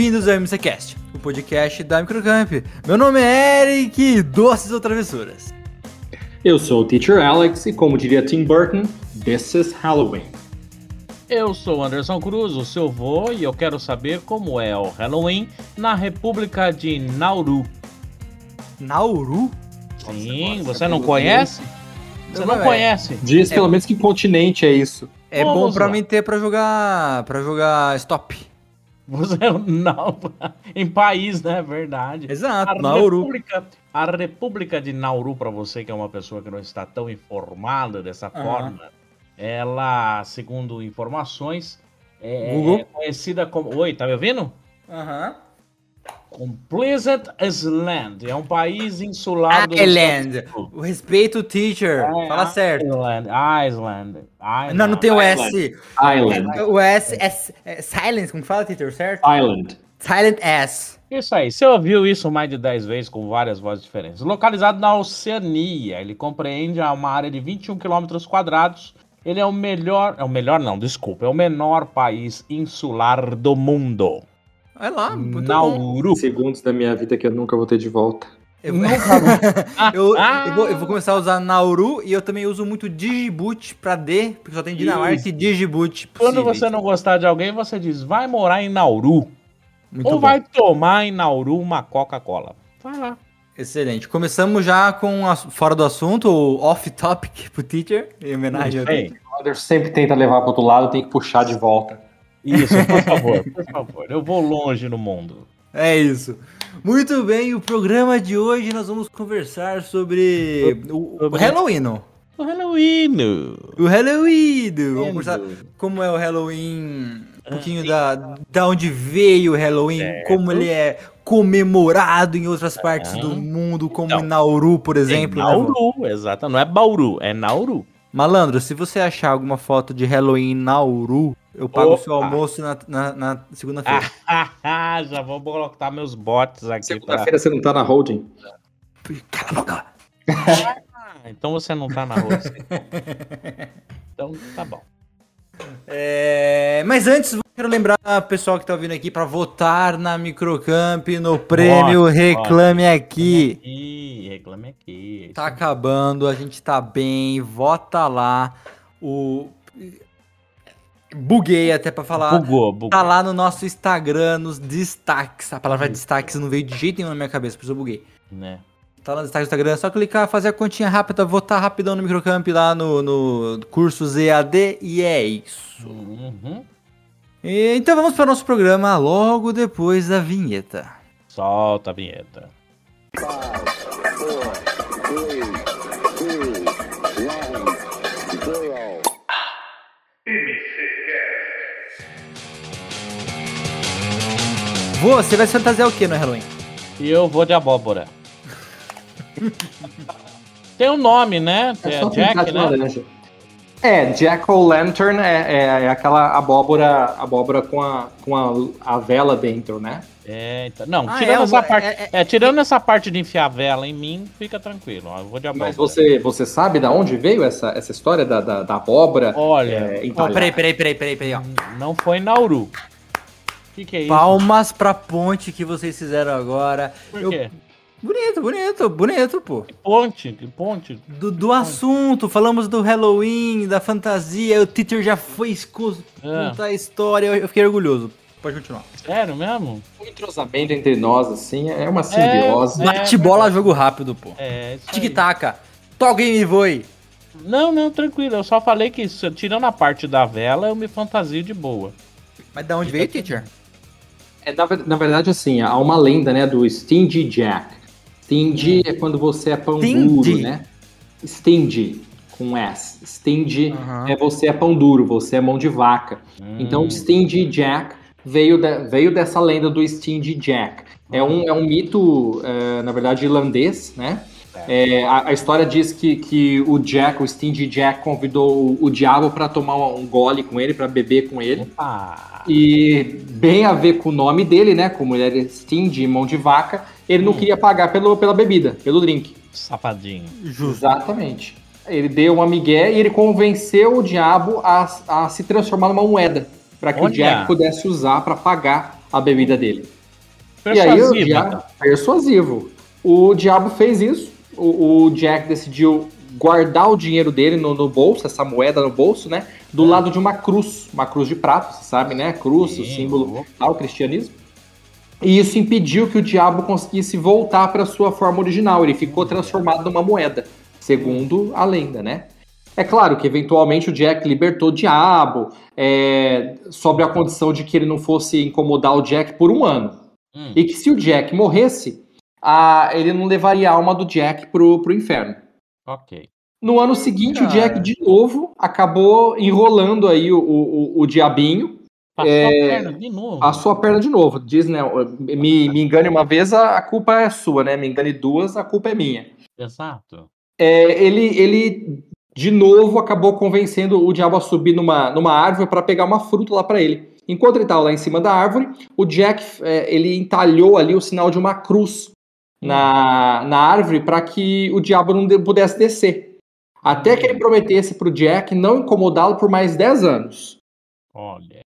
Bem-vindos ao MCCast, o podcast da Microcamp. Meu nome é Eric, doces ou travessuras. Eu sou o Teacher Alex e, como diria Tim Burton, this is Halloween. Eu sou Anderson Cruz, o seu vô, e eu quero saber como é o Halloween na República de Nauru. Nauru? Sim, você não conhece? Você não conhece? Diz pelo menos que continente é isso. É Vamos bom pra lá. mim ter pra jogar. para jogar stop. Você não. Em país, né? Verdade. Exato, A Nauru. República, a República de Nauru, para você que é uma pessoa que não está tão informada dessa forma, ela, segundo informações, é, Google. é conhecida como. Oi, tá me ouvindo? Aham. Com Pleasant Island. É um país insular do Island. O respeito, teacher. É, Fala certo. Island. Island. Island. Não, não tem o S. Island. O S é, é silence, como fala, teacher, certo? Island. Silent S. Isso aí, você ouviu isso mais de 10 vezes com várias vozes diferentes. Localizado na Oceania, ele compreende uma área de 21 quilômetros quadrados. Ele é o melhor, é o melhor não, desculpa, é o menor país insular do mundo. Olha lá, muito bom. Nauru. Segundos da minha vida que eu nunca vou ter de volta. Eu, Ah, eu, ah, eu vou, eu vou começar a usar Nauru e eu também uso muito Digiboot pra D, porque só tem Dinamarca Isso. e Digiboot. Quando possíveis. você não gostar de alguém, você diz, vai morar em Nauru. Muito ou bom. vai tomar em Nauru uma Coca-Cola. Vai lá. Excelente. Começamos já com a- fora do assunto, o off-topic pro teacher, em homenagem ao Ei, O sempre tenta levar para outro lado, tem que puxar de volta. Isso, por favor, por favor. Eu vou longe no mundo. É isso. Muito bem, o programa de hoje nós vamos conversar sobre o, o Halloween. O Halloween. O Halloween. Vamos conversar como é o Halloween, um pouquinho da, da onde veio o Halloween, Certo. como ele é comemorado em outras partes do mundo, como Então, em Nauru, por exemplo. é né, vô? Nauru, exato. Não é Bauru, é Nauru. Malandro, se você achar alguma foto de Halloween em Nauru, eu pago o seu almoço na, na, na segunda-feira. Ah, já vou colocar meus bots aqui. Pra... Segunda-feira você não tá na holding? Cala a boca. Ah, então você não tá na assim. então tá bom. É, mas antes, quero lembrar o pessoal que tá ouvindo aqui para votar na Microcamp no prêmio Reclame Aqui. Ih, reclame aqui. Tá acabando, a gente tá bem, vota lá. O buguei até pra falar. Bugou, bugou. Tá lá no nosso Instagram, nos destaques. A palavra destaques não veio de jeito nenhum na minha cabeça, por isso eu buguei. Né? Tá lá no destaque do Instagram, é só clicar, fazer a continha rápida, votar rapidão no Microcamp lá no, no cursos EAD e é isso. Uhum. E, então vamos para o nosso programa logo depois da vinheta. Solta a vinheta. Você vai se fantasiar o que no Halloween? E eu vou de abóbora. Tem um nome, né? É É Jack, né? laranja. É, Jack-o'-lantern é, é, é aquela abóbora, abóbora com, a, com a, a vela dentro, né? É, então, não, Ah, tirando é, essa é- parte, é- é, tirando essa parte de enfiar vela em mim, fica tranquilo. ó, Eu vou de abóbora. Mas você, você sabe da onde veio essa, essa história da, da, da abóbora? Olha, é, Ó, peraí, peraí, peraí, peraí, peraí, ó. não foi Nauru. Que, que é isso? Palmas pra ponte que vocês fizeram agora. Por Eu- quê? Bonito, bonito, bonito, pô. Que ponte? Que ponte? Do, do assunto, falamos do Halloween, da fantasia, o Twitter já foi escu- É. contar a história, eu, fiquei orgulhoso. Pode continuar. Sério mesmo? O entrosamento entre nós, assim, é uma simbiose. É, Bate bola, jogo rápido, pô. É. Tic-taca. Toca e me voe. Não, não, tranquilo. Eu só falei que tirando a parte da vela, eu me fantasio de boa. Mas da onde veio, teacher? É, na, na verdade, assim, há uma lenda, né, do Stingy Jack. Stingy é quando você é pão Stingy? duro, né? Stingy, com S. Stingy Aham. é você é pão duro, você é mão de vaca. Então, o Stingy Jack veio, da- veio dessa lenda do Stingy Jack. É um, é um mito, é, na verdade, irlandês, né? É, a, a história diz que, que o Jack, o Stingy Jack, convidou o, o diabo para tomar um gole com ele, para beber com ele. Opa! E bem a ver com o nome dele, né? Como ele era stingy, mão de vaca, ele não queria pagar pelo, pela bebida, pelo drink. Safadinho. Justo. Exatamente. Ele deu uma migué e ele convenceu o diabo a, a se transformar numa moeda. Para que o Olha! Jack pudesse usar para pagar a bebida dele. E aí o diabo, persuasivo. O diabo fez isso. O, o, Jack decidiu guardar o dinheiro dele no, no, bolso, essa moeda no bolso, né? Do é. lado de uma cruz, uma cruz de prata, você sabe, né? Cruz, Sim, o símbolo do cristianismo. E isso impediu que o diabo conseguisse voltar para sua forma original. Ele ficou transformado numa moeda, segundo a lenda, né? É claro que eventualmente o Jack libertou o diabo, é, sobre a condição de que ele não fosse incomodar o Jack por um ano. Hum. E que se o Jack morresse, a, ele não levaria a alma do Jack pro, pro inferno. Ok. No ano seguinte, o Jack de novo acabou enrolando aí o, o, o diabinho. Passou é, a perna de novo. Passou a perna de novo. Diz, né? Me, me engane uma vez, a, culpa é sua, né? Me engane duas, a culpa é minha. Exato. É, ele, ele de novo acabou convencendo o diabo a subir numa, numa árvore para pegar uma fruta lá para ele. Enquanto ele estava lá em cima da árvore, o Jack é, ele entalhou ali o sinal de uma cruz na, na árvore para que o diabo não de, pudesse descer. Até que ele prometesse para o Jack não incomodá-lo por mais 10 anos. Olha.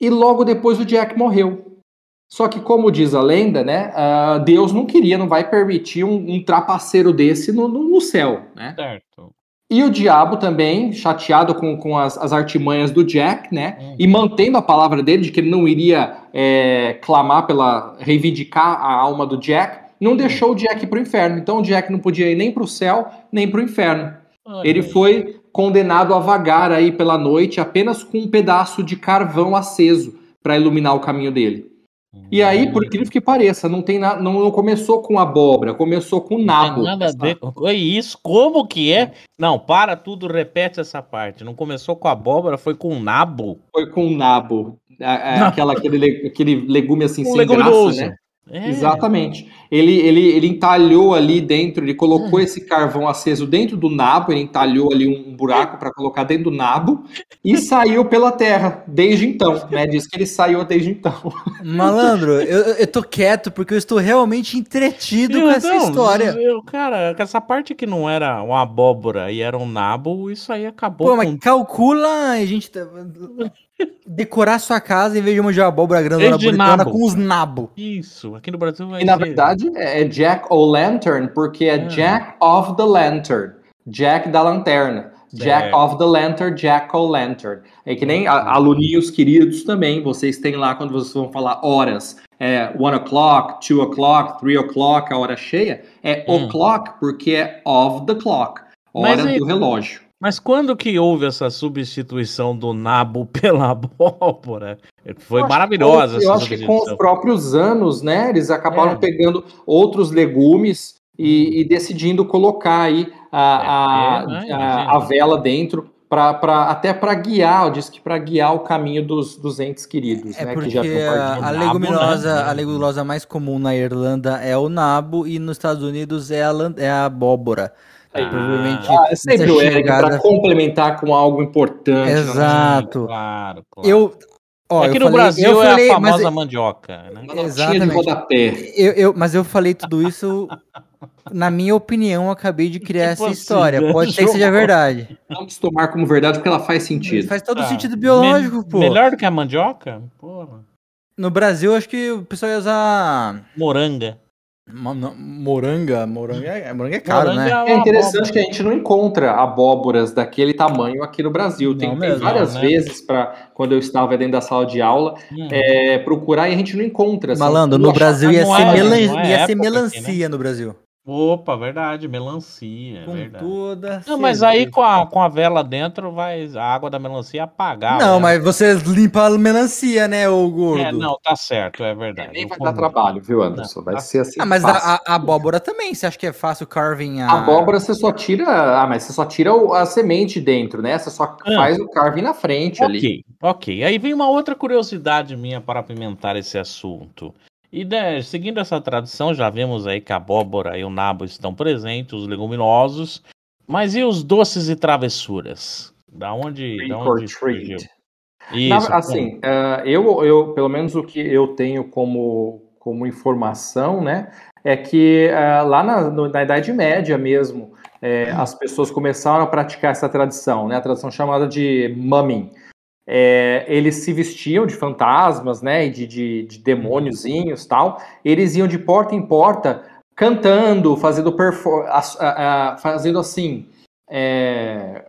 E logo depois o Jack morreu. Só que, como diz a lenda, né? Uh, Deus não queria, não vai permitir um, um trapaceiro desse no, no, no céu, né? Certo. E o diabo também, chateado com, com as, as artimanhas do Jack, né? Uhum. E mantendo a palavra dele de que ele não iria é, clamar pela. reivindicar a alma do Jack, não deixou o Jack para o inferno. Então o Jack não podia ir nem para o céu, nem para o inferno. Ele foi condenado a vagar aí pela noite apenas com um pedaço de carvão aceso para iluminar o caminho dele. E aí, por incrível que pareça, não tem nada, não, começou com abóbora, começou com nabo. Não nada a ver com isso. Como que é? Não, para tudo, repete essa parte. Não começou com abóbora, foi com nabo. Foi com nabo. Aquela, aquele, aquele legume assim um sem graça, né? É. Exatamente. Ele, ele, ele entalhou ali dentro, ele colocou esse carvão aceso dentro do nabo, ele entalhou ali um buraco para colocar dentro do nabo e saiu pela terra desde então, né? Diz que ele saiu desde então. Malandro, eu, eu tô quieto porque eu estou realmente entretido eu, com essa não, história. Eu, cara, essa parte que não era uma abóbora e era um nabo, isso aí acabou. Pô, com... mas calcula, a gente. Decorar sua casa em vez de uma de abóbora grandona bonitona com os nabos. Isso, aqui no Brasil vai E na verdade é Jack o Lantern, porque é, é Jack of the Lantern. Jack da lanterna. Certo. Jack of the Lantern, Jack o Lantern. É que nem aluninhos queridos também, vocês têm lá quando vocês vão falar horas. É one o'clock, two o'clock, three o'clock, a hora cheia. É hum. o'clock porque é of the clock, hora Mas do relógio. Mas quando que houve essa substituição do nabo pela abóbora? Foi eu maravilhosa. Que, eu acho que com os próprios anos, né, eles acabaram é. pegando outros legumes e, e, decidindo colocar aí a, é, a, a, a vela dentro Pra, pra, até para guiar, diz que para guiar o caminho dos, dos entes queridos. É né, porque a, a leguminosa, né? a leguminosa mais comum na Irlanda é o nabo e nos Estados Unidos é a, é a abóbora. Aí, ah, provavelmente. Ah, é sempre o Eric para complementar com algo importante. Né? Exato. Claro, claro. Eu. Ó, Aqui no falei, Brasil é falei, a famosa mas, mandioca, né? Exatamente. Eu, eu, mas eu falei tudo isso, na minha opinião, eu acabei de criar tipo essa assim, história. Pode ser que seja verdade. Vamos tomar como verdade porque ela faz sentido. Faz todo ah, sentido biológico, me, pô. Melhor do que a mandioca? Porra. No Brasil, acho que o pessoal ia usar. Moranga. Moranga, moranga é, moranga é caro, moranga né? É, é interessante que a gente não encontra abóboras daquele tamanho aqui no Brasil. Tem, tem várias né? vezes para quando eu estava dentro da sala de aula hum. é, procurar e a gente não encontra. Malandro, no Brasil ia ser, é, melan... ia ser melancia aqui, né? no Brasil. Opa, verdade, melancia. Com verdade. toda. Não, mas aí com a, com a vela dentro vai a água da melancia apagar. Não, né? mas você limpa a melancia, né, o gordo? É, não, tá certo, é verdade. É, nem vai dar trabalho, viu, Anderson? Não, vai tá... ser assim. Ah, mas a, a, abóbora também, você acha que é fácil carving a. A abóbora você só tira. Ah, mas você só tira a semente dentro, né? Você só ah. faz o carving na frente okay, ali. Ok, aí vem uma outra curiosidade minha para apimentar esse assunto. E né, seguindo essa tradição, já vemos aí que a abóbora e o nabo estão presentes, os leguminosos. Mas e os doces e travessuras? Da onde, da onde surgiu? Isso, Na, assim, uh, eu, eu, pelo menos o que eu tenho como, como informação, né, é que uh, lá na, na Idade Média mesmo, é, as pessoas começaram a praticar essa tradição, né, a tradição chamada de mumming. É, eles se vestiam de fantasmas, né, e de, de, de demôniozinhos tal. Eles iam de porta em porta cantando, fazendo, fazendo assim, é,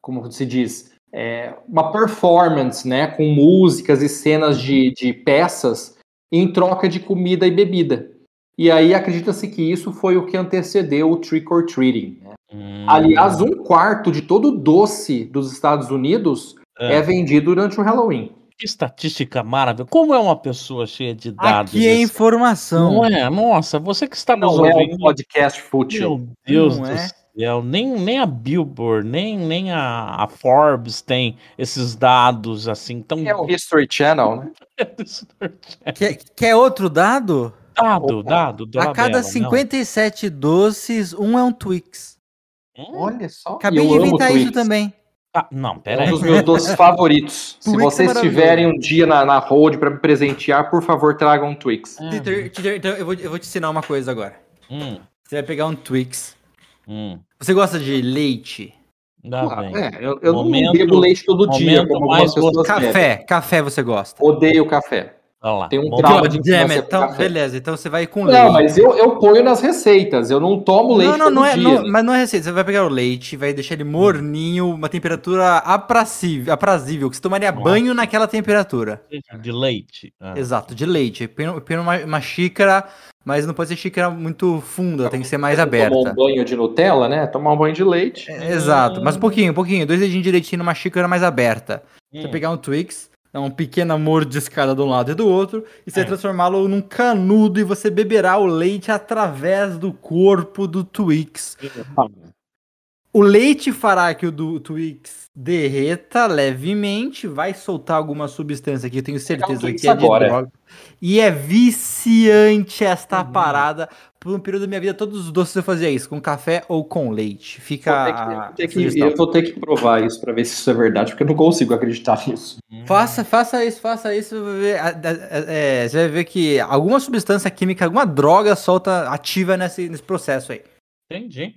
como se diz, é, uma performance, né, com músicas e cenas de, de peças em troca de comida e bebida. E aí acredita-se que isso foi o que antecedeu o trick or treating. Né? Hum. Aliás, um quarto de todo doce dos Estados Unidos é. é vendido durante o Halloween. Que estatística maravilhosa. Como é uma pessoa cheia de dados? Aqui é informação. Não é? Nossa, você que está nos não ouvindo. É um podcast fútil. Meu Deus não do é? céu. Nem, nem a Billboard, nem, nem a, a, Forbes tem esses dados assim tão. É o History Channel, né? quer, quer outro dado? Dado, Opa. dado. A cada 57 não. doces, um é um Twix. Olha só. Acabei de inventar isso também. Ah, não, pera aí. Um dos meus doces favoritos. Se vocês tiverem um dia na, na hold para me presentear, por favor, tragam um Twix. Uhum. Então eu vou, eu vou te ensinar uma coisa agora. Hum. Você vai pegar um Twix. Hum. Você gosta de leite? Dá é, eu, eu momento, não bebo leite todo dia, como mais pessoas Café, café você gosta? Odeio café. Tem um trauma de Damn então, beleza, então você vai com leite. Não, mas eu, eu ponho nas receitas, eu não tomo leite não, não, não é, não, Mas não é receita, você vai pegar o leite, vai deixar ele morninho, uma temperatura aprazível, aprazível que você tomaria Nossa. banho naquela temperatura. De leite. Ah. Exato, de leite. Põe uma, uma xícara, mas não pode ser xícara muito funda, tem que ser mais aberta. Tomar um banho de Nutella, né? Tomar um banho de leite. É, exato, mas um pouquinho, um pouquinho. Dois dedinhos de leitinho numa xícara mais aberta. Hum. Você pegar um Twix, é uma pequena mordiscada de um lado e do outro, e você é. transformá-lo num canudo e você beberá o leite através do corpo do Twix. O leite fará que o do Twix derreta levemente, vai soltar alguma substância aqui, eu tenho certeza que é de droga. E é viciante esta uhum. parada. Por um período da minha vida, todos os doces eu fazia isso, com café ou com leite. Fica. Vou que, eu vou ter que provar isso para ver se isso é verdade, porque eu não consigo acreditar nisso. Uhum. Faça, faça isso, faça isso. É, você vai ver que alguma substância química, alguma droga solta ativa nesse, nesse processo aí. Entendi.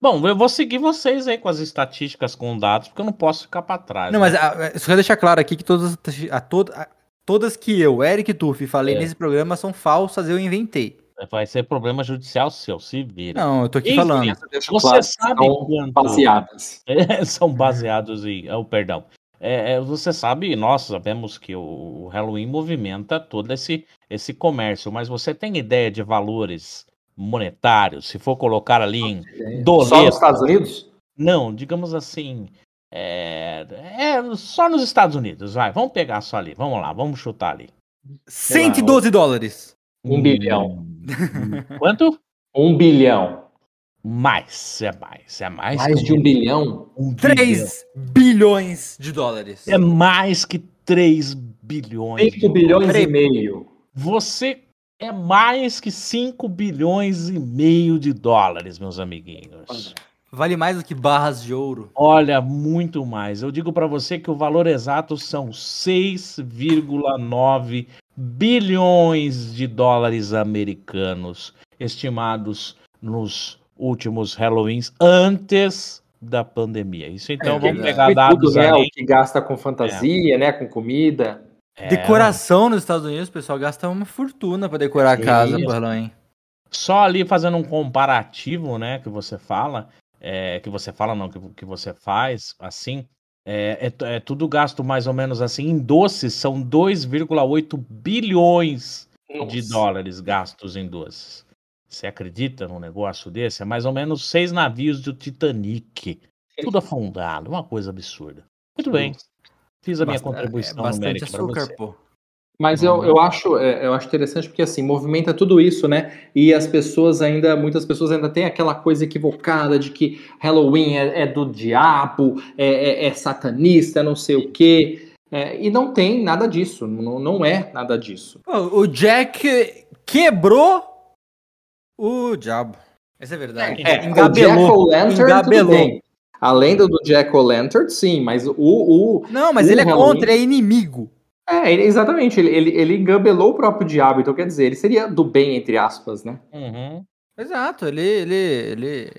Bom, eu vou seguir vocês aí com as estatísticas com dados, porque eu não posso ficar para trás. Não, né? mas a, ah, a, só deixar claro aqui que todas, a, a, todas que eu, Eric Tuff, falei é. nesse programa são falsas, eu inventei. Vai ser problema judicial seu, se vira. Não, eu tô aqui falando. Você claro, sabe são quanto... baseadas. É, são baseados em. Oh, perdão. É, é, você sabe, nós sabemos que o Halloween movimenta todo esse, esse comércio, mas você tem ideia de valores monetários, se for colocar ali em dólares. Só nos Estados Unidos? Não, digamos assim, é, é, só nos Estados Unidos, vai, vamos pegar só ali, vamos lá, vamos chutar ali. 112 lá, dólares. Um bilhão. Quanto? Um bilhão. Mais, é mais, é mais. Mais de um bilhão? Um 3 bilhão. bilhões de dólares. É mais que 3 bilhões. 5 bilhões e meio. Você é mais que 5 bilhões e meio de dólares, meus amiguinhos. Vale mais do que barras de ouro. Olha, muito mais. Eu digo para você que o valor exato são 6,9 bilhões de dólares americanos estimados nos últimos Halloweens antes da pandemia. Isso então é, vamos pegar dados tudo, né, aí. que gasta com fantasia, é. né, com comida. É, Decoração nos Estados Unidos, o pessoal gasta uma fortuna para decorar a casa por Halloween. Só ali fazendo um comparativo, né, que você fala, é, que você fala não, que, que você faz, assim, é, é, é, tudo gasto mais ou menos assim. Em doces, são 2,8 bilhões Nossa. de dólares gastos em doces. Você acredita num negócio desse? É mais ou menos seis navios do Titanic. Tudo afundado, uma coisa absurda. Muito bem. Fiz a minha contribuição é numérica para você. Pô. Mas eu, eu, acho, é, eu acho interessante porque assim, movimenta tudo isso, né? E as pessoas ainda, muitas pessoas ainda têm aquela coisa equivocada de que Halloween é, é do diabo, é, é, é, satanista, não sei o quê. É, e não tem nada disso, não, não é nada disso. O Jack quebrou o diabo. Essa é verdade. É, engabelou. O Jack engabelou. A lenda do Jack O'Lantern, sim, mas o, o. Não, mas o ele é Halloween... contra, é inimigo. É, exatamente. Ele, ele, ele engabelou o próprio diabo, então quer dizer, ele seria do bem, entre aspas, né? Uhum. Exato, ele, ele, ele.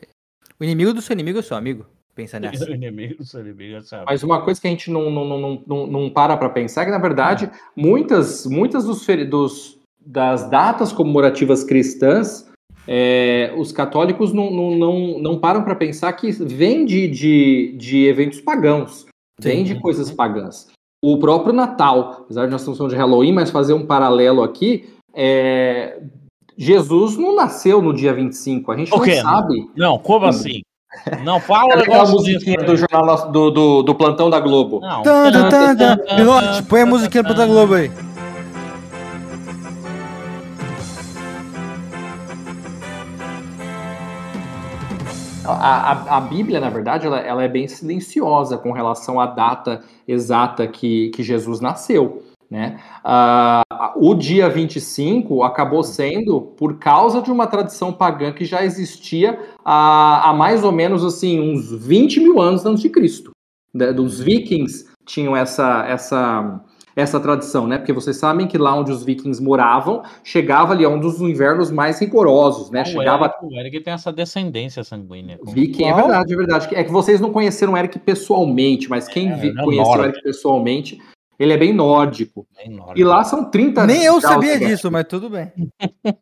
O inimigo do seu inimigo é seu amigo. Pensa nessa. Inimigo, seu inimigo, sabe? Mas uma coisa que a gente não, não, não, não, não para para pensar é que, na verdade, muitas, muitas dos, dos- das datas comemorativas cristãs, é, os católicos não, não, não, não param para pensar que vem de, de, de eventos pagãos, vem de coisas pagãs. O próprio Natal, apesar de nós estamos falando de Halloween, mas fazer um paralelo aqui, é, Jesus não nasceu no dia 25, a gente O não sabe. Não, como assim? Não fala aquela negócio musiquinha do jornal do, do, do plantão da Globo? Não. Põe a musiquinha do Plantão Globo aí. A, a, a Bíblia, na verdade, ela, ela é bem silenciosa com relação à data exata que, que Jesus nasceu. Né? Ah, o dia 25 acabou sendo por causa de uma tradição pagã que já existia há, há mais ou menos assim, uns 20 mil anos antes de Cristo. Dos vikings tinham essa, essa, essa tradição, né? Porque vocês sabem que lá onde os vikings moravam, chegava ali a um dos invernos mais rigorosos, né? O Chegava Eric, o Eric tem essa descendência sanguínea. com- Viking, é verdade, é verdade. É que vocês não conheceram o Eric pessoalmente, mas quem É, é conheceu o nórdico. Eric pessoalmente, ele é bem nórdico. É enorme. E lá são 30 Nem eu sabia negativos. disso, mas tudo bem.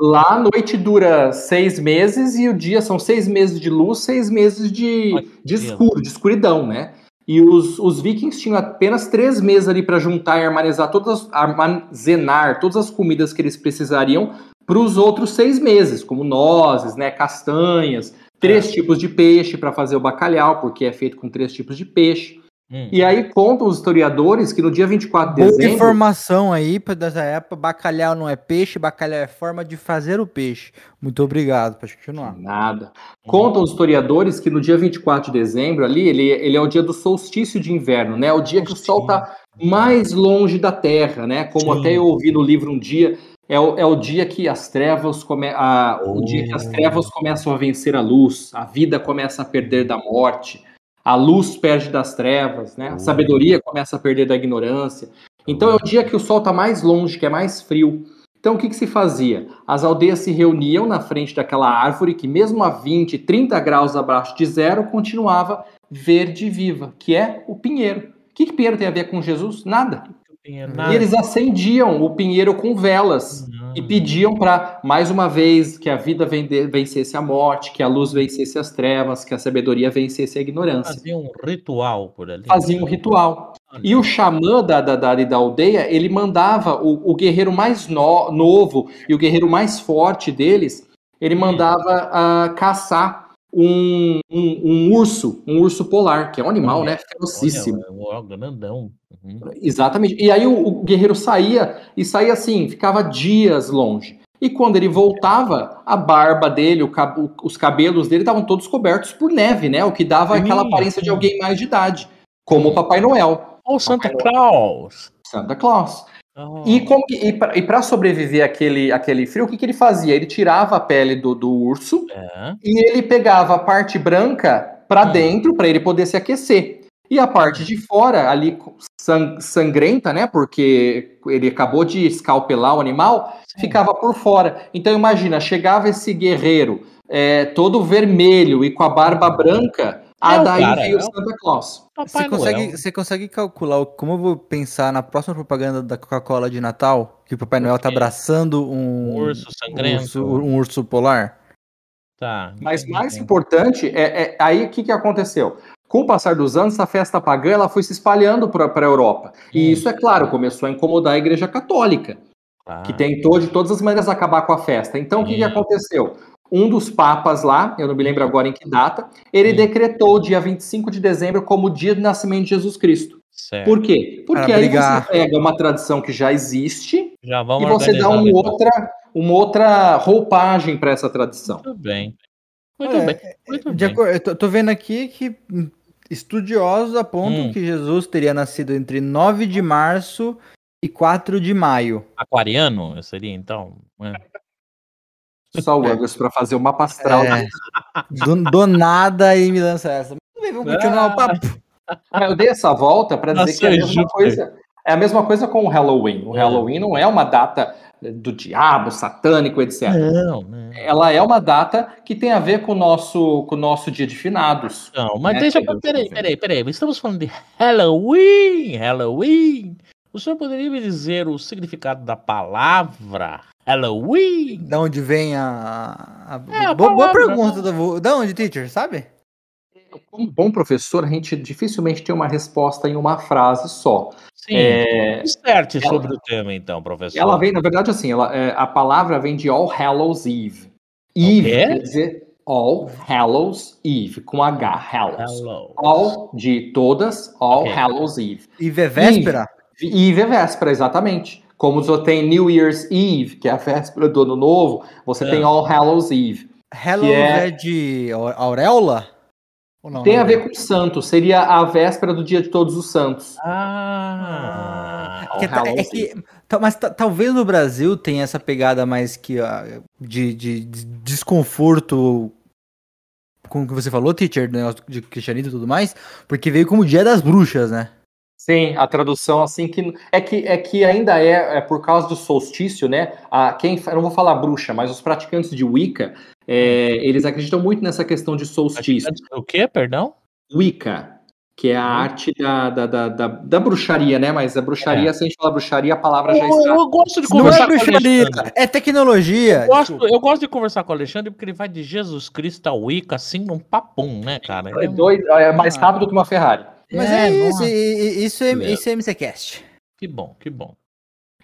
Lá a noite dura seis meses e o dia são seis meses de luz, seis meses de, de escuro, de escuridão, né? E os, os vikings tinham apenas três meses ali para juntar e armazenar todas, as- armazenar todas as comidas que eles precisariam para os outros seis meses, como nozes, né, castanhas, três tipos de peixe para fazer o bacalhau, porque é feito com três tipos de peixe. Hum. E aí contam os historiadores que no dia 24 de Boa dezembro. informação aí dessa época. Bacalhau não é peixe, bacalhau é forma de fazer o peixe. Muito obrigado, pode continuar. Nada. Contam os historiadores que no dia 24 de dezembro, ali, ele, ele é o dia do solstício de inverno, né? O dia que o sol está mais longe da Terra, né? Como Sim. até eu ouvi no livro um dia, é o, é o dia que as trevas come, a, o dia que as Oh. trevas começam a vencer a luz, a vida começa a perder da morte, a luz perde das trevas, né? A Oh. sabedoria começa a perder da ignorância. Então é o dia que o sol está mais longe, que é mais frio. Então o que, que se fazia? As aldeias se reuniam na frente daquela árvore que, mesmo a 20, 30 graus abaixo de zero, continuava verde e viva, que é o pinheiro. O que, que pinheiro tem a ver com Jesus? Nada. Pinheiro, E nada. eles acendiam o pinheiro com velas Não. E pediam para, mais uma vez, que a vida vencesse a morte, que a luz vencesse as trevas, que a sabedoria vencesse a ignorância. Fazia um ritual por ali. Faziam um ritual. E o xamã da, da, da, da aldeia, ele mandava o, o guerreiro mais no- novo e o guerreiro mais forte deles, ele mandava ah, caçar um, um, um urso, um urso polar, que é um animal, né, ferocíssimo. Olha, o grandão. Uhum. Exatamente. E aí o, o guerreiro saía e saía assim, ficava dias longe. E quando ele voltava, a barba dele, o cab- os cabelos dele estavam todos cobertos por neve, né? O que dava aquela aparência de alguém mais de idade, como o Papai Noel, Ô, Santa Claus! Santa Claus. Oh. E, que- e para sobreviver àquele, àquele frio, o que, que ele fazia? Ele tirava a pele do, do urso É. e ele pegava a parte branca para Hum. dentro para ele poder se aquecer. E a parte de fora, ali san- sangrenta, né? Porque ele acabou de escalpelar o animal, Sim. ficava por fora. Então imagina, chegava esse guerreiro é, todo vermelho e com a barba branca, ah, É daí cara, veio o Santa Claus. Papai Você consegue, Noel. você consegue calcular o- como eu vou pensar na próxima propaganda da Coca-Cola de Natal? Que o Papai Noel tá abraçando um, Um urso sangrento. urso- um urso polar? Tá. Mas entendi. mais importante é, é- aí o que, que aconteceu? Com o passar dos anos, essa festa pagã ela foi se espalhando para a Europa. E isso, é claro, começou a incomodar a Igreja Católica, Tá. que tentou de todas as maneiras acabar com a festa. Então, o que, que Hum. aconteceu? Um dos papas lá, eu não me lembro agora em que data, ele Hum. decretou o dia 25 de dezembro como o dia do nascimento de Jesus Cristo. Certo. Por quê? Porque Para aí brigar. você pega uma tradição que já existe Já vamos e você dá uma outra, uma outra roupagem para essa tradição. Muito bem. Muito É, bem. Muito De bem. acor- eu tô, tô vendo aqui que estudiosos apontam Hum. que Jesus teria nascido entre 9 de março e 4 de maio. Aquariano seria então? É. Só o Angus para fazer o mapa astral É, do, do nada aí me lança essa. Tudo bem, vamos continuar o papo. Ah, Eu dei essa volta para dizer Nossa, que é a mesma coisa. É a mesma coisa com o Halloween. O É. Halloween não é uma data do diabo, satânico, etc. Não, não. Ela é uma data que tem a ver com o nosso, com o nosso dia de finados. Não, mas né, deixa. é Peraí, peraí, peraí. Estamos falando de Halloween! Halloween! O senhor poderia me dizer o significado da palavra Halloween? Da onde vem a. a- É, a boa, boa pergunta. Da, da onde, teacher? Sabe? Como bom professor, a gente dificilmente tem uma resposta em uma frase só. Sim. É, Disserte ela- sobre o tema, então, professor. ela vem, na verdade, assim, ela, é, a palavra vem de All Hallows Eve. Eve quer dizer All Hallows Eve, com H, Hallows. Hello. All de todas, All Ok. Hallows Eve. E vê véspera? Eve é véspera, exatamente. Como você tem New Year's Eve, que é a véspera do ano novo, você É. tem All Hallows Eve. Hello Que é- é... de au- auréola? Ou não? Tem a Não. ver com santo, seria a véspera do dia de todos os santos. Ah, Que tá- é Hallows que- tá- mas ta- talvez no Brasil tenha essa pegada mais que ah, de, de- de desconforto com o que você falou, teacher, do negócio de cristianismo e tudo mais, porque veio como dia das bruxas, né? Sim, a tradução assim que é que é que ainda é, é por causa do solstício, né? A, quem eu não vou falar bruxa, mas os praticantes de Wicca, é, eles acreditam muito nessa questão de solstício. o que, perdão? Wicca, que é a arte da, da, da, da, da bruxaria, né? Mas a bruxaria, se a gente falar bruxaria, a palavra já está. eu gosto de Não é conversar com o bruxaria, Alexandre. é tecnologia. Eu gosto, eu gosto de conversar com o Alexandre porque ele vai de Jesus Cristo ao Wicca assim num papum, né, cara? Ele É, é dois, é mais Ah. rápido que uma Ferrari. Mas É, é, isso, isso é, É. isso é MCCast. Que bom, que bom.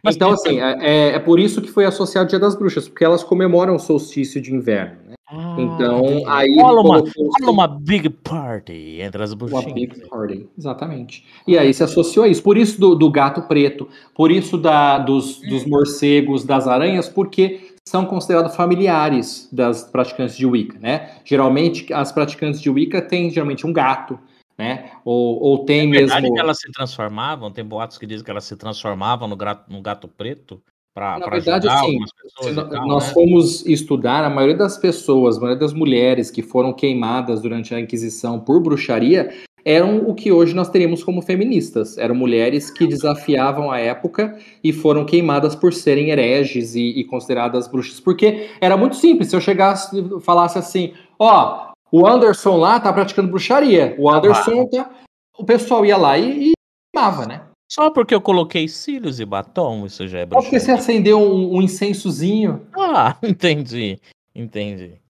então, tem- assim, é, é por isso que foi associado ao Dia das Bruxas, porque elas comemoram o solstício de inverno. Né? Ah, Então, aí. rola uma, rola uma big party entre as Uma bruxinhas. big party, exatamente. E aí se associou a isso. Por isso do, do gato preto, por isso da, dos, dos morcegos, das aranhas, porque são considerados familiares das praticantes de Wicca, né? Geralmente, as praticantes de Wicca têm geralmente um gato, né? Ou, ou tem É verdade mesmo... que elas se transformavam, tem boatos que dizem que elas se transformavam no gato, no gato preto para Na verdade, ajudar assim, algumas pessoas Se e no- tal, nós né? fomos estudar, a maioria das pessoas, a maioria das mulheres que foram queimadas durante a Inquisição por bruxaria eram o que hoje nós teríamos como feministas. Eram mulheres que desafiavam a época e foram queimadas por serem hereges e, e consideradas bruxas. Porque era muito simples, se eu chegasse e falasse assim, ó, o Anderson lá tá praticando bruxaria, o Anderson tá... O pessoal ia lá e, e queimava, né? Só porque eu coloquei cílios e batom, isso já é Só porque bruxaria. você acendeu um, um incensozinho, Ah, entendi, entendi.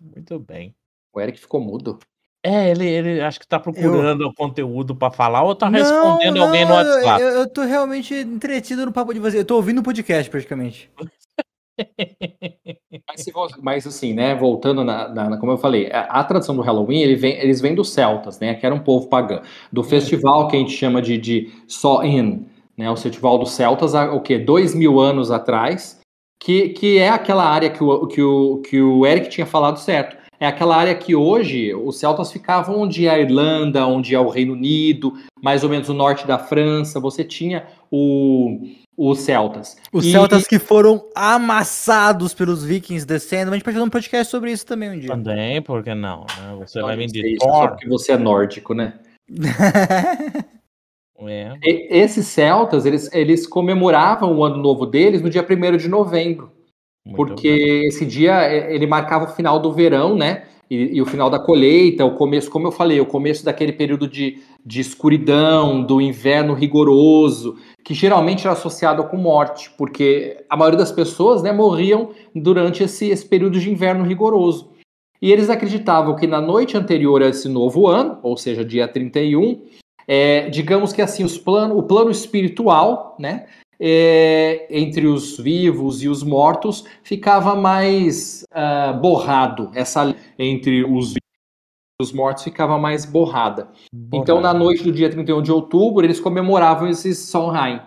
Muito bem. o Eric ficou mudo. É, ele, ele acho que tá procurando o conteúdo pra falar ou tá respondendo alguém no eu- WhatsApp. Eu, eu tô realmente entretido no papo de você. Eu tô ouvindo o podcast praticamente. Mas, mas, assim, né, voltando na, na- como eu falei, a, a tradição do Halloween, ele vem- eles vêm dos celtas, né, que era um povo pagão, do festival que a gente chama de, de Samhain, né, o festival dos celtas, há, o quê? Dois mil anos atrás, que, que é aquela área que o, que, o, que o Eric tinha falado certo, é aquela área que hoje os celtas ficavam onde é a Irlanda, onde é o Reino Unido, mais ou menos o norte da França, você tinha o, os celtas. Os E- celtas que foram amassados pelos vikings descendo. A gente pode fazer um podcast sobre isso também um dia. Também, por que não? né? Você vai Não de isso é só porque você é nórdico, né? É. E- esses celtas, eles, eles comemoravam o ano novo deles no dia 1 de novembro, muito porque bem. esse dia é, ele marcava o final do verão, né? E, e o final da colheita, o começo, como eu falei, o começo daquele período de, de escuridão, do inverno rigoroso, que geralmente era associado com morte, porque a maioria das pessoas né, morriam durante esse, esse período de inverno rigoroso. E eles acreditavam que na noite anterior a esse novo ano, ou seja, dia 31, é, digamos que assim, os plano, o plano espiritual, né, é, entre os vivos e os mortos, ficava mais ah, borrado. Essa entre os vivos e os mortos ficava mais borrada. Então, na noite do dia 31 de outubro, eles comemoravam esse Samhain,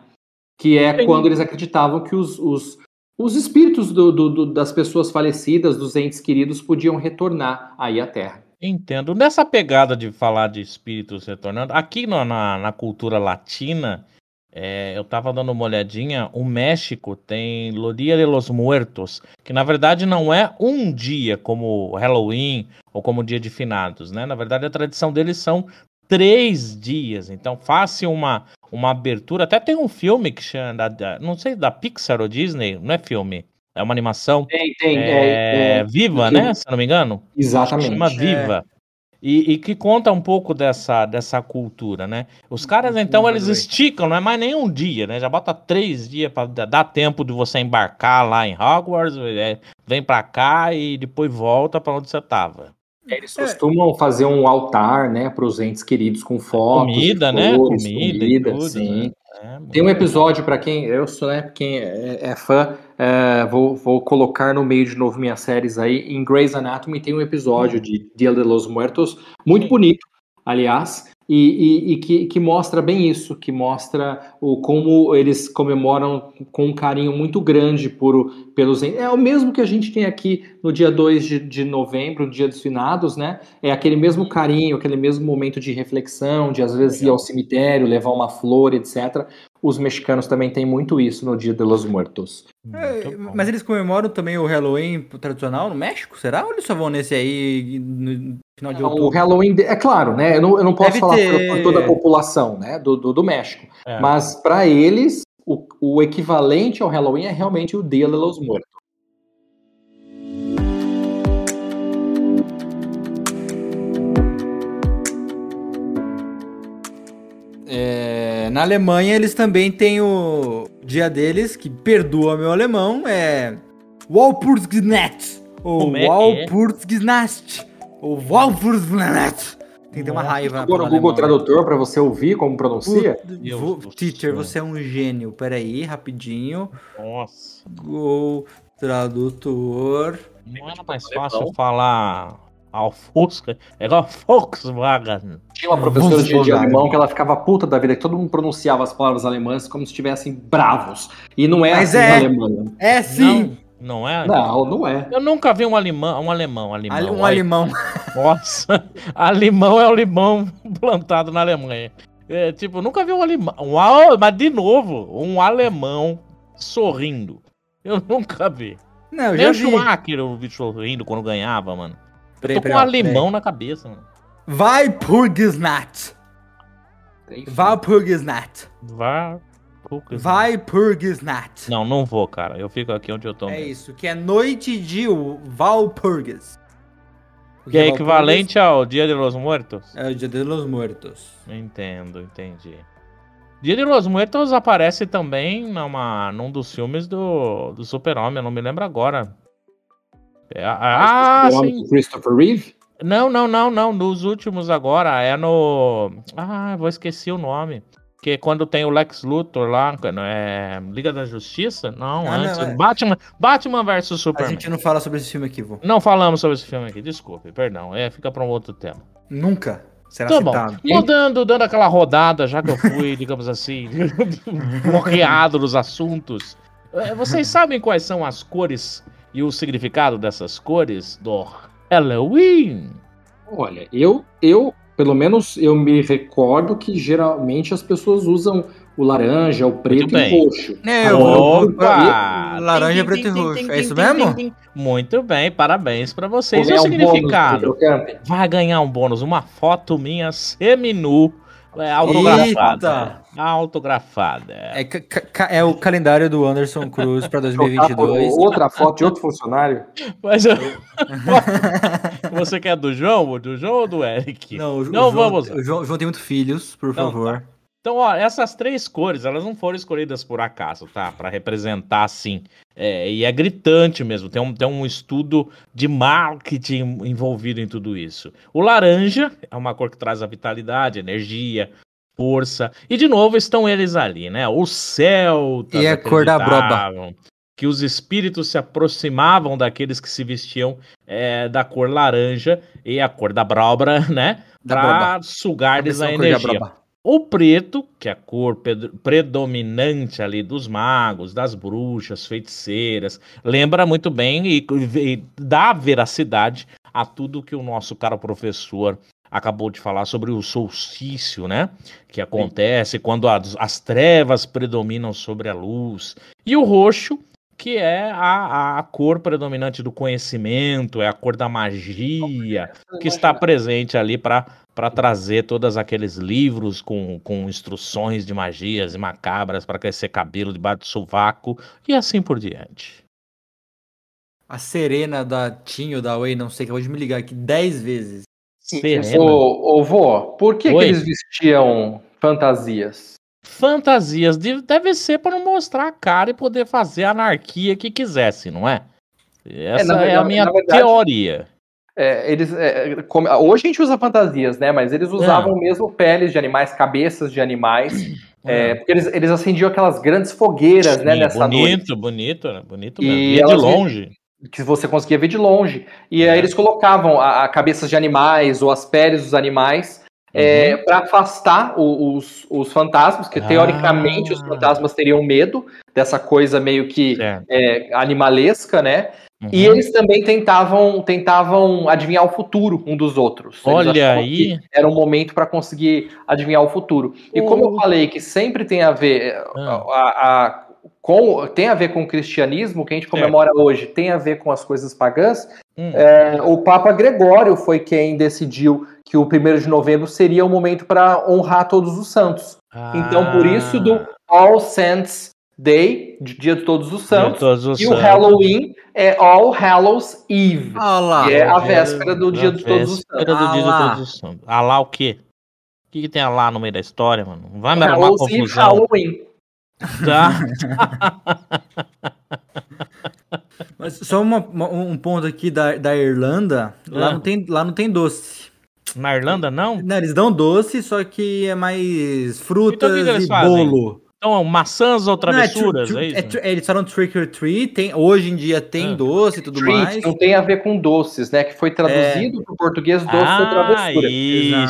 que é Entendi. quando eles acreditavam que os, os, os espíritos do- do- do- das pessoas falecidas, dos entes queridos, podiam retornar aí à Terra. Entendo. Nessa pegada de falar de espíritos retornando, aqui no- na, na cultura latina, é, eu tava dando uma olhadinha, o México tem Lo Dia de los Muertos, que na verdade não é um dia como Halloween ou como Dia de Finados, né? Na verdade a tradição deles são três dias. Então, faça uma, uma abertura. Até tem um filme que chama, da, da, não sei, da Pixar ou Disney, não é filme, é uma animação. Tem, tem. É, É, é, Viva, né? Se eu não me engano. exatamente. Chama Viva. E, e que conta um pouco dessa, dessa cultura, né? Os caras, então, eles Blu-ray. esticam, não é mais nem um dia, né? Já bota três dias para dar tempo de você embarcar lá em Hogwarts, é, vem pra cá e depois volta pra onde você tava. Eles costumam fazer um altar, né, para os entes queridos com fotos, Comida, e né? flores, Comida, e tudo, sim. né? É, Tem um episódio para quem eu sou, né, quem é, é fã, é, vou, vou colocar no meio de novo minhas séries aí. Em Grey's Anatomy tem um episódio de Dia de los Muertos muito bonito, aliás, e, e- e que, que mostra bem isso, que mostra o como eles comemoram com um carinho muito grande por, pelos é o mesmo que a gente tem aqui no dia 2 de, de novembro, Dia dos Finados, né? É aquele mesmo carinho, aquele mesmo momento de reflexão, de às vezes ir ao cemitério, levar uma flor, etc. Os mexicanos também têm muito isso no Dia de los Muertos. É, Muito bom. mas eles comemoram também o Halloween tradicional no México? Será? Ou eles só vão nesse aí no final de O outubro? Halloween, é claro, né? Eu não, eu não posso Deve falar por, ter- por toda a população, né? Do, do, do México. É. Mas para eles, o, o equivalente ao Halloween é realmente o Dia de los Muertos. É, na Alemanha eles também têm o dia deles, que perdoa meu alemão, é Walpurgisnacht, ou é é? Walpurgisnacht, ou Walpurgisnacht. Tem que ter uma raiva. Agora o Google alemão. Tradutor para você ouvir como pronuncia. Teacher, você é um gênio. Peraí, rapidinho. Nossa. Google Tradutor. Não era mais fácil falar ao Fusca? Igual Volkswagen. Tinha uma professora de, alemão que ela ficava puta da vida, que todo mundo pronunciava as palavras alemãs como se estivessem bravos. E não é Mas assim é. na Alemanha. É sim! Não, não é? Não, não é. Eu nunca vi um alemão, um alemão, alemão. Um alemão. Nossa, alemão é o limão plantado na Alemanha. É, tipo, nunca vi um alemão. Um, al- mas de novo, um alemão sorrindo. Eu nunca vi. Não, eu Nem já o vi. Schumacher eu vi sorrindo quando ganhava, mano. Eu Peraí, tô com peraí, um ó, alemão na cabeça, mano. peraí. Walpurgisnacht. Walpurgisnacht. Vai. Walpurgisnacht. Não, não vou, cara. Eu fico aqui onde eu tô. É mesmo. isso, que é noite de Valpurgis. Que é Valpurgis equivalente ao Dia de los Muertos? É o Dia de los Muertos. Entendo, entendi. Dia de los Muertos aparece também numa, num dos filmes do, do Super-Homem, eu não me lembro agora. É, ah, O nome sim. do Christopher Reeve? Não, não, não, não. Nos últimos agora. É no. Ah, vou esquecer o nome. Que é quando tem o Lex Luthor lá. quando É... Liga da Justiça? Não, Ah, não, antes. é. Batman, Batman A Superman. gente não fala sobre esse filme aqui, vô. Não falamos sobre esse filme aqui, desculpe, perdão. É, fica para um outro tema. Nunca será Tá bom. citado. Mudando, dando aquela rodada, já que eu fui, digamos assim, bloqueado nos assuntos. eh, Vocês sabem quais são as cores e o significado dessas cores do Halloween? Olha, eu, eu, pelo menos eu me recordo que geralmente as pessoas usam o laranja, o preto e o roxo. É, eu. Opa! Laranja, Tim, preto e roxo. É isso mesmo? Muito bem, parabéns pra vocês. E o um significado? Vai ganhar um bônus, uma foto minha seminu, é, autografada. Autografada. É, é o calendário do Anderson Cruz por 2022. outra foto de outro funcionário. Mas eu- você quer do João, do João ou do Eric? Não, o, Não João, vamos. O João, o João tem muitos filhos, por Então favor. Então, ó, essas três cores, elas não foram escolhidas por acaso, tá? Pra representar assim. É, e é gritante mesmo. Tem um, tem um estudo de marketing envolvido em tudo isso. O laranja é uma cor que traz a vitalidade, energia, força. E de novo estão eles ali, né? Os celtas. E a cor da broba. Que os espíritos se aproximavam daqueles que se vestiam é, da cor laranja e a cor da brobra, né? Da Pra sugar-lhes a de energia. O preto, que é a cor predominante ali dos magos, das bruxas, feiticeiras, lembra muito bem e, e dá veracidade a tudo que o nosso caro professor acabou de falar sobre o solstício, né? Que acontece quando as, as trevas predominam sobre a luz. E o roxo, que é a, a cor predominante do conhecimento, é a cor da magia, que está presente ali para trazer todos aqueles livros com, com instruções de magias e macabras para crescer cabelo debaixo do sovaco e assim por diante. A Serena da Tinho, da Way, não sei, acabou de me ligar aqui 10 vezes. Serena? Ô, ô vô, por que, que eles vestiam fantasias? Fantasias deve ser para não mostrar a cara e poder fazer a anarquia que quisesse, não é? Essa é, é a minha verdade, teoria. É, eles, é, como, hoje a gente usa fantasias, né? Mas eles usavam é. mesmo peles de animais, cabeças de animais. É, porque eles, eles acendiam aquelas grandes fogueiras, Sim, né? Nessa bonito, noite. bonito, bonito mesmo. E, e de longe que você conseguia ver de longe. E aí eles colocavam a, a cabeças de animais ou as peles dos animais é, uhum. para afastar o, os, os fantasmas, que ah. teoricamente os fantasmas teriam medo dessa coisa meio que é, animalesca, né? Uhum. E eles também tentavam tentavam adivinhar o futuro um dos outros. Olha aí. Era um momento para conseguir adivinhar o futuro. E como eu falei que sempre tem a ver ah. a, a com, tem a ver com o cristianismo, que a gente comemora é. hoje, tem a ver com as coisas pagãs, hum. é, o Papa Gregório foi quem decidiu que o 1 de novembro seria o momento para honrar todos os santos. Ah. Então, por isso, do All Saints Day, Dia de Todos os Santos, todos os e santos. o Halloween é All Hallows Eve, ah que é a véspera do Dia de Todos os Santos. Do dia de todos os santos. Ah lá o quê? O que, que tem lá no meio da história, mano? Não vai me arrumar confusão. Halloween. Tá. Mas só uma, uma, um ponto aqui da, da Irlanda, lá, ah. não tem, lá não tem doce. Na Irlanda não? Não, eles dão doce, só que é mais frutas então, e fazem? bolo. Então, maçãs ou travessuras, não, é, é, isso? É, eles falam trick or treat, tem, hoje em dia tem ah. doce e tudo treat mais. Não tem a ver com doces, né? Que foi traduzido é. para o português doce ah, ou travessura.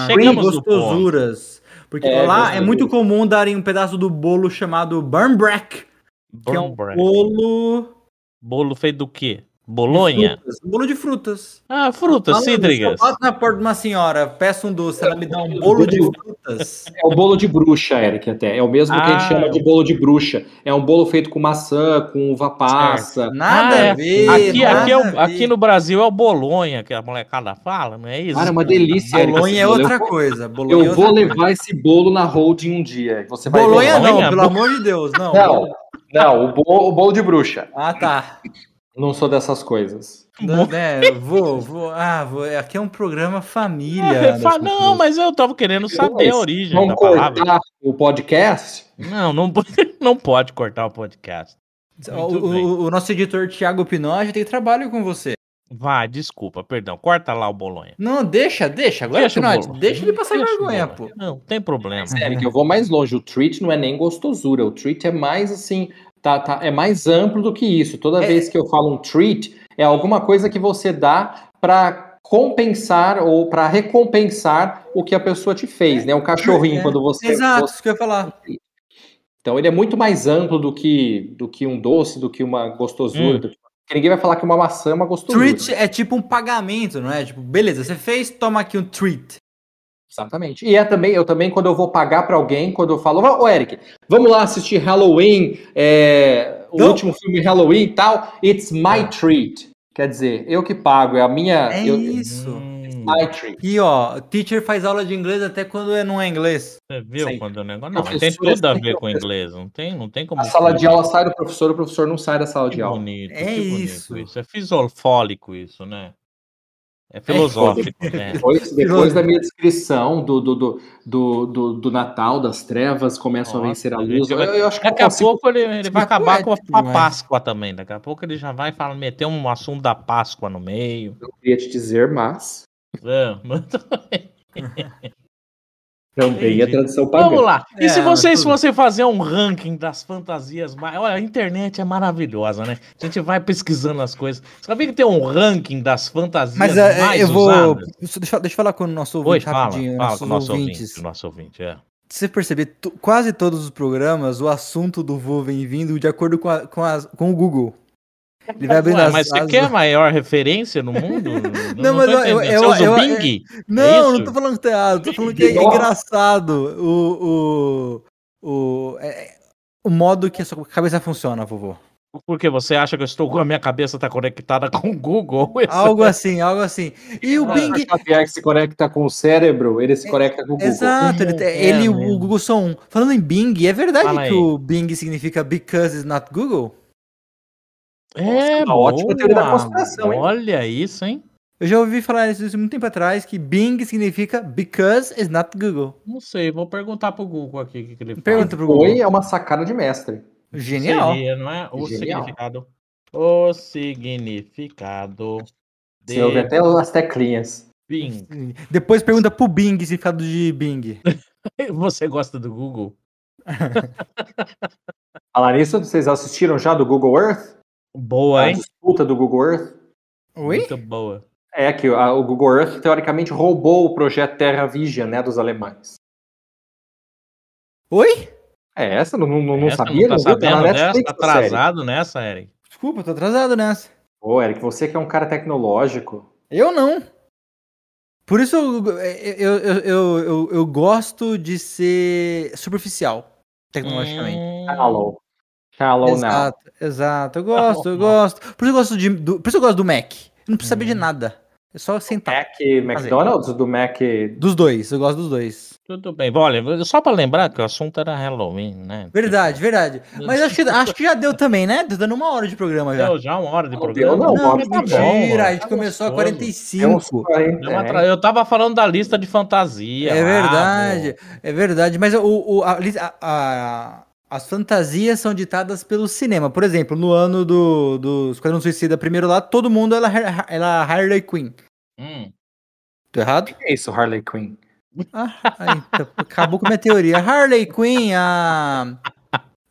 Chegamos gostosuras. Porque é, lá é muito comum darem um pedaço do bolo chamado Burnbrack. Que é um bolo. Bolo feito do quê? Bolonha? Bolo de frutas. Ah, frutas cítricas. Eu na porta de uma senhora, peço um doce, ela me dá um bolo de frutas. É o bolo de bruxa, Eric, até. É o mesmo ah, que a gente ah. chama de bolo de bruxa. É um bolo feito com maçã, com uva passa. Nada ah, a é. ver. Aqui, nada aqui, é o, aqui no Brasil é o bolonha, que a molecada fala, não é isso? Cara, é uma delícia. Bolonha é outra coisa. Bolonha eu é vou levar coisa. esse bolo na holding um dia. Você vai bolonha não, pelo amor de Deus, não. Não, não o, bolo, o bolo de bruxa. Ah, tá. Não sou dessas coisas. Não, né, vou, vou. Ah, vou. Aqui é um programa família. Ah, não, mas eu tava querendo saber a origem Vamos da cortar palavra. o podcast? Não, não, não pode cortar o podcast. O, o, o, nosso editor Thiago Pinotti tem trabalho com você. Vai, desculpa, perdão. Corta lá o Bolonha. Não, deixa, deixa. Agora, deixa, deixa ele passar deixa vergonha, pô. Não, tem problema. Sério, que eu vou mais longe. O treat não é nem gostosura. O treat é mais assim tá, tá, é mais amplo do que isso. Toda é. vez que eu falo um treat, é alguma coisa que você dá para compensar ou para recompensar o que a pessoa te fez, né? O cachorrinho, é. quando você. Exato, você... isso que eu ia falar. Então ele é muito mais amplo do que, do que um doce, do que uma gostosura. Hum. Que ninguém vai falar que uma maçã é uma gostosura. Treat é tipo um pagamento, não é? Tipo, beleza, você fez, toma aqui um treat. Exatamente. E é também, eu também, quando eu vou pagar para alguém, quando eu falo, ô Eric, vamos lá assistir Halloween, é, o Não. último filme Halloween e tal, it's my treat. Quer dizer, eu que pago, é a minha. É eu, isso. My treat. E ó, teacher faz aula de inglês até quando é, não é inglês. Você viu Sim. quando o negócio. Não, mas tem tudo a ver com inglês. Não tem, não tem como. A sala de aula sai do professor, o professor não sai da sala que de aula. Bonito, é isso. isso. É fisofólico isso, né? É filosófico. É. Né? Depois, depois da minha descrição do, do, do, do, do Natal, das trevas, começam Nossa, a vencer a luz. Eu, eu acho que daqui a pouco ele, ele vai acabar com a, com a, Páscoa também. Daqui a pouco ele já vai falar, meter um assunto da Páscoa no meio. Eu queria te dizer, mas. É, mas... Também é tradição pagã. Vamos lá. E é, se você, se você fazer um ranking das fantasias mais. Olha, a internet é maravilhosa, né? A gente vai pesquisando as coisas. Você sabia que tem um ranking das fantasias Mas, é, mais eu vou. Usadas? Deixa, deixa eu falar com o nosso ouvinte Oi, rapidinho. Fala, fala com o nosso ouvinte, nosso ouvinte, é. Se você perceber, quase todos os programas, o assunto do voo vem vindo de acordo com, a, com, a, com o Google. Ele vai abrindo Ué, as, Mas você as... quer a maior referência no mundo? Não, não mas eu, eu, eu, eu, Bing? Não, é não tô falando que tá errado. Tô falando que é engraçado o, o, o, é, o modo que a sua cabeça funciona, vovô. Porque você acha que eu estou com a minha cabeça tá conectada com o Google? Algo assim, algo assim. E o Bing. O Xavier que se conecta com o cérebro, ele se conecta com o Google. Exato, ele, É ele e mesmo. o Google são um. Falando em Bing, é verdade Fala que aí. o Bing significa because it's not Google? É, uma ótima teoria da boa. conspiração, hein? Olha isso, hein? Eu já ouvi falar isso muito tempo atrás, que Bing significa because it's not Google. Não sei, vou perguntar pro Google aqui o que, que ele fala. Pergunta pro Google. Foi é uma sacada de mestre. Genial. Seria, não é? O Genial. significado. O significado de Você ouve até as teclinhas. Bing. Depois pergunta pro Bing o significado de Bing. Você gosta do Google? Falar nisso, vocês assistiram já do Google Earth? Boa, A hein? disputa do Google Earth? Oi? Muito boa. É que a- o Google Earth teoricamente roubou o projeto Terra Vision, né, dos alemães. Oi? É, essa não, não, não Essa sabia? Não tá Não? Tá sabendo dessa? Netflix, Tá a série. atrasado nessa, Eric? Desculpa, tô atrasado nessa. Ô, Eric, você que é um cara tecnológico. Eu não. Por isso eu, eu, eu, eu, eu, eu gosto de ser superficial, tecnologicamente. Hum, Shallow. Shallow now. Exato, exato. Eu gosto, eu gosto. Por isso eu gosto, de, do, por isso eu gosto do Mac. Eu não preciso saber de nada. É só sentar. Mac, McDonald's, do Mac... Dos dois, eu gosto dos dois. Tudo bem. Olha, só pra lembrar que o assunto era Halloween, né? Verdade, verdade. Mas acho que, acho que já deu também, né? Tô dando uma hora de programa já. Deu já uma hora de Não programa. deu, não, Não, uma hora tá mentira, a gente tá começou a gostoso. É uns 45. 40, Deu uma tra- Eu tava falando da lista de fantasia. É lá, verdade, é verdade. Mas o, o- a- a- a- as fantasias são ditadas pelo cinema. Por exemplo, no ano do, do Esquadrão Suicida primeiro lá, todo mundo era, Har- era Harley Quinn. Hum. Tô errado? O que é isso, Harley Quinn? Ah, aí, tá- acabou com a minha teoria. Harley Quinn, a.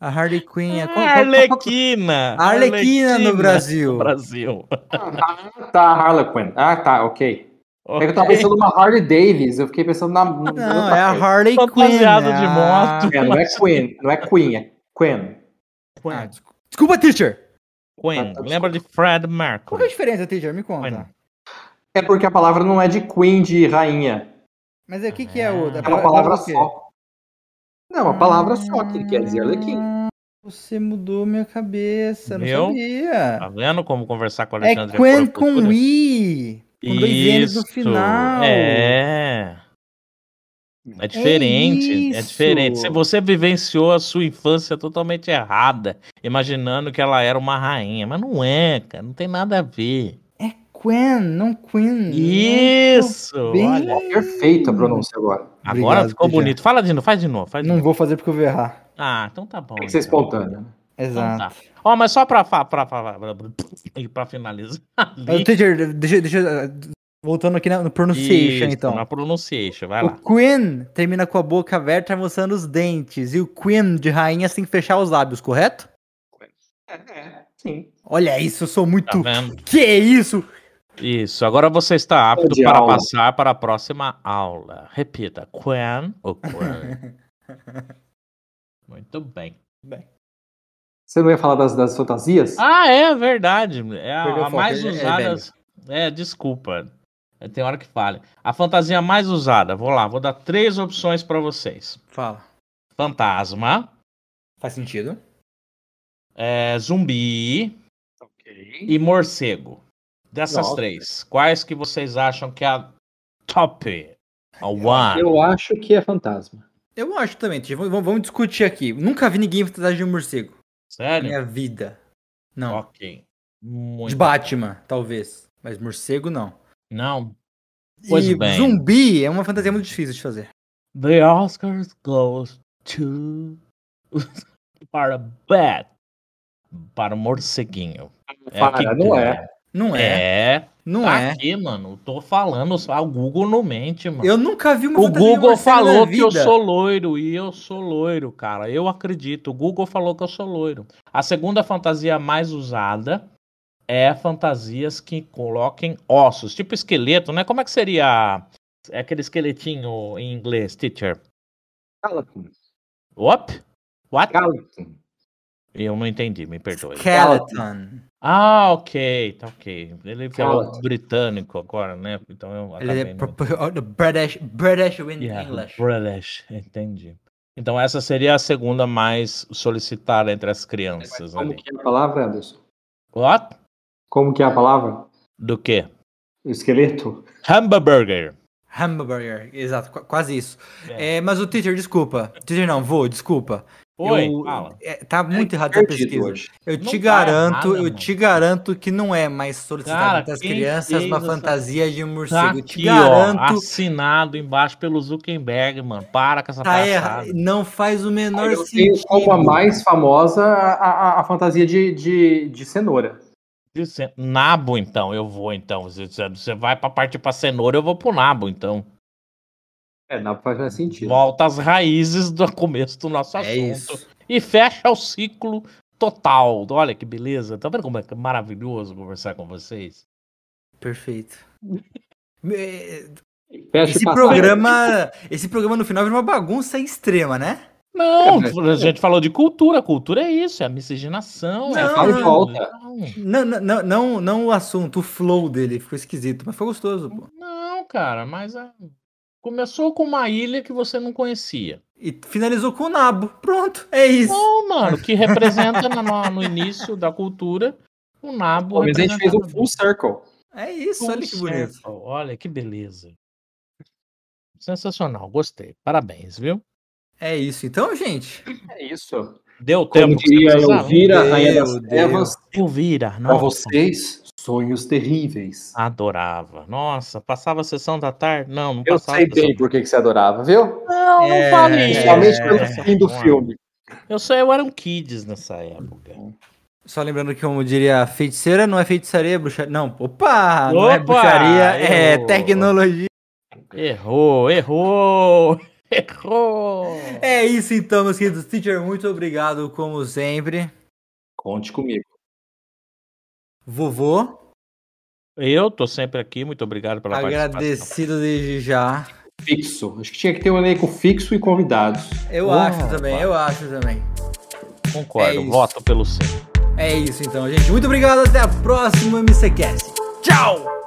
A Harley Quinn. A, qual- qual- qual- Arlequina. A Arlequina no Brasil. no Brasil. Ah, tá, Harley Quinn. Ah, tá, ok. É que eu tava pensando numa Harley Davis, eu fiquei pensando na... na Não, é a Harley Quinn. Fantasiado de a- moto. É, não é Queen, não é Queen, é Quinn. Ah, desculpa, teacher. Queen. Tá, tá, Lembra de Fred Qual que é a Mercury? diferença, teacher? Me conta. Quinn. É porque a palavra não é de Queen, de rainha. Mas o que, que é o. É É uma palavra o quê? só. Não, uma palavra só que quer dizer Arlequim. Você mudou minha cabeça, eu não sabia. Tá vendo como conversar com a É Alexandre? Quen por com? I. Com dois N's no Isso, final. É. É diferente, é, isso. diferente. Se você vivenciou a sua infância totalmente errada, imaginando que ela era uma rainha, mas não é, cara, não tem nada a ver. É Quen, não Queen. Isso, bem- olha. Perfeita a pronúncia agora. Agora Obrigado, ficou bonito. Fala de novo, faz de novo, faz de Não novo. vou fazer porque eu vou errar. Ah, então tá bom. Tem que ser então. espontâneo. Exato. Então tá. Ó, mas só pra, pra, pra, pra, pra, pra finalizar. Ali- teacher, deixa, deixa, voltando aqui na- no pronunciation, Isso, então. Na pronunciation, vai O lá. Queen termina com a boca aberta mostrando os dentes. E o Queen de rainha tem que fechar os lábios, correto? É, é, sim. Olha isso, eu sou Tá muito. vendo? que isso? Isso, agora você está apto para aula. passar para a próxima aula. Repita, Quen ou Quen? Muito bem. Você não ia falar das, das fantasias? Ah, é verdade. É a, a mais é usada. É, desculpa. É, Tem hora que falha. A fantasia mais usada, vou lá, vou dar três opções para vocês: Fala. fantasma, Faz sentido? é, zumbi Ok. e morcego. Dessas Nossa. três, quais que vocês acham que é a top? A one. Eu acho que é fantasma. Eu acho também. Vamos, discutir aqui. Nunca vi ninguém fantasiado de um morcego. Sério? minha vida. Não. Ok. Muito De Batman, talvez. Mas morcego, não. Não. Pois e bem. zumbi é uma fantasia muito difícil de fazer. The Oscars goes to para Bat para o morceguinho. É Para, que não é. Não é. É. Não tá é. aqui, mano. Tô falando, só o Google não mente, mano. Eu nunca vi uma O Google falou que eu sou loiro e eu sou loiro, cara. Eu acredito. O Google falou que eu sou loiro. A segunda fantasia mais usada é fantasias que coloquem ossos, tipo esqueleto, né? Como é que seria é aquele esqueletinho em inglês, teacher? Skeleton. What? What? Skeleton. Eu não entendi, me perdoe. Skeleton. Ah, ok, tá ok. Ele falou Skeleton. britânico agora, né? Então eu Ele é pro- British, British in Yeah, English. British, entendi. Então essa seria a segunda mais solicitada entre as crianças. Como Ali. que é a palavra, Anderson? What? Como que é a palavra? Do quê? O esqueleto? Hamburger. Hamburger, exato, qu- quase isso. É, mas o teacher, desculpa. Teacher não, vou, desculpa. Oi, Eu- fala. é, tá muito errado essa Perdido pesquisa. hoje. Eu Não te tá garanto, errado, eu mano. te garanto que não é mais solicitado das crianças uma essa- fantasia de Tá morcego. eu te aqui, ó, garanto. assinado embaixo pelo Zuckerberg, mano. Para com essa Tá errado. Não faz o menor Eu tenho sentido. como a mais famosa a, a- a fantasia de, de, de cenoura. Disse- Nabo, então, eu vou, então. Você, você vai pra partir pra cenoura, eu vou pro nabo, então. É, não faz mais sentido. Volta às raízes do começo do nosso É assunto. isso. E fecha o ciclo total. Olha que beleza. Tá vendo como é que é maravilhoso conversar com vocês? Perfeito. É, Fecha Esse programa, esse programa no final vira uma bagunça extrema, né? Não, É, a gente falou de cultura. Cultura é isso, é a miscigenação. é Não, falar não. volta. Não, não, não, não, não o assunto, o flow dele ficou esquisito, mas foi gostoso, pô. Não, cara, mas ah, começou com uma ilha que você não conhecia. E finalizou com o nabo. Pronto, é isso. Não, mano, que representa no, no- início da cultura o nabo. Pô, mas a gente fez um full circle. É isso, olha que Full bonito. circle, Olha que beleza. Sensacional, gostei. Parabéns, viu? É isso, então, gente. É isso. Deu Como tempo. você diria? Elvira, Rainha das. Trevas, Elvira, pra nossa. vocês, sonhos terríveis. Adorava. Nossa, passava a sessão da tarde? Não, não Eu passava. sei a sessão- bem por que que você adorava, viu? Não, não É, fale Principalmente isso. pelo fim do Não, filme. Eu sei, eu era um kids nessa época. Só lembrando que, como diria, feiticeira não é feitiçaria, é bruxaria. Não, opa! Não é Opa, bruxaria, é eu- tecnologia. Errou, errou, errou. É isso então, meus queridos. Teacher, muito obrigado, como sempre. Conte comigo. Vovô, Eu tô sempre aqui, muito obrigado pela participação. agradecido desde já. Fixo. Acho que tinha que ter um elenco fixo e convidados. Eu Opa. acho também, eu acho também. Concordo, É voto pelo sim. É isso então, gente. Muito obrigado, até a próxima MCCast. Tchau!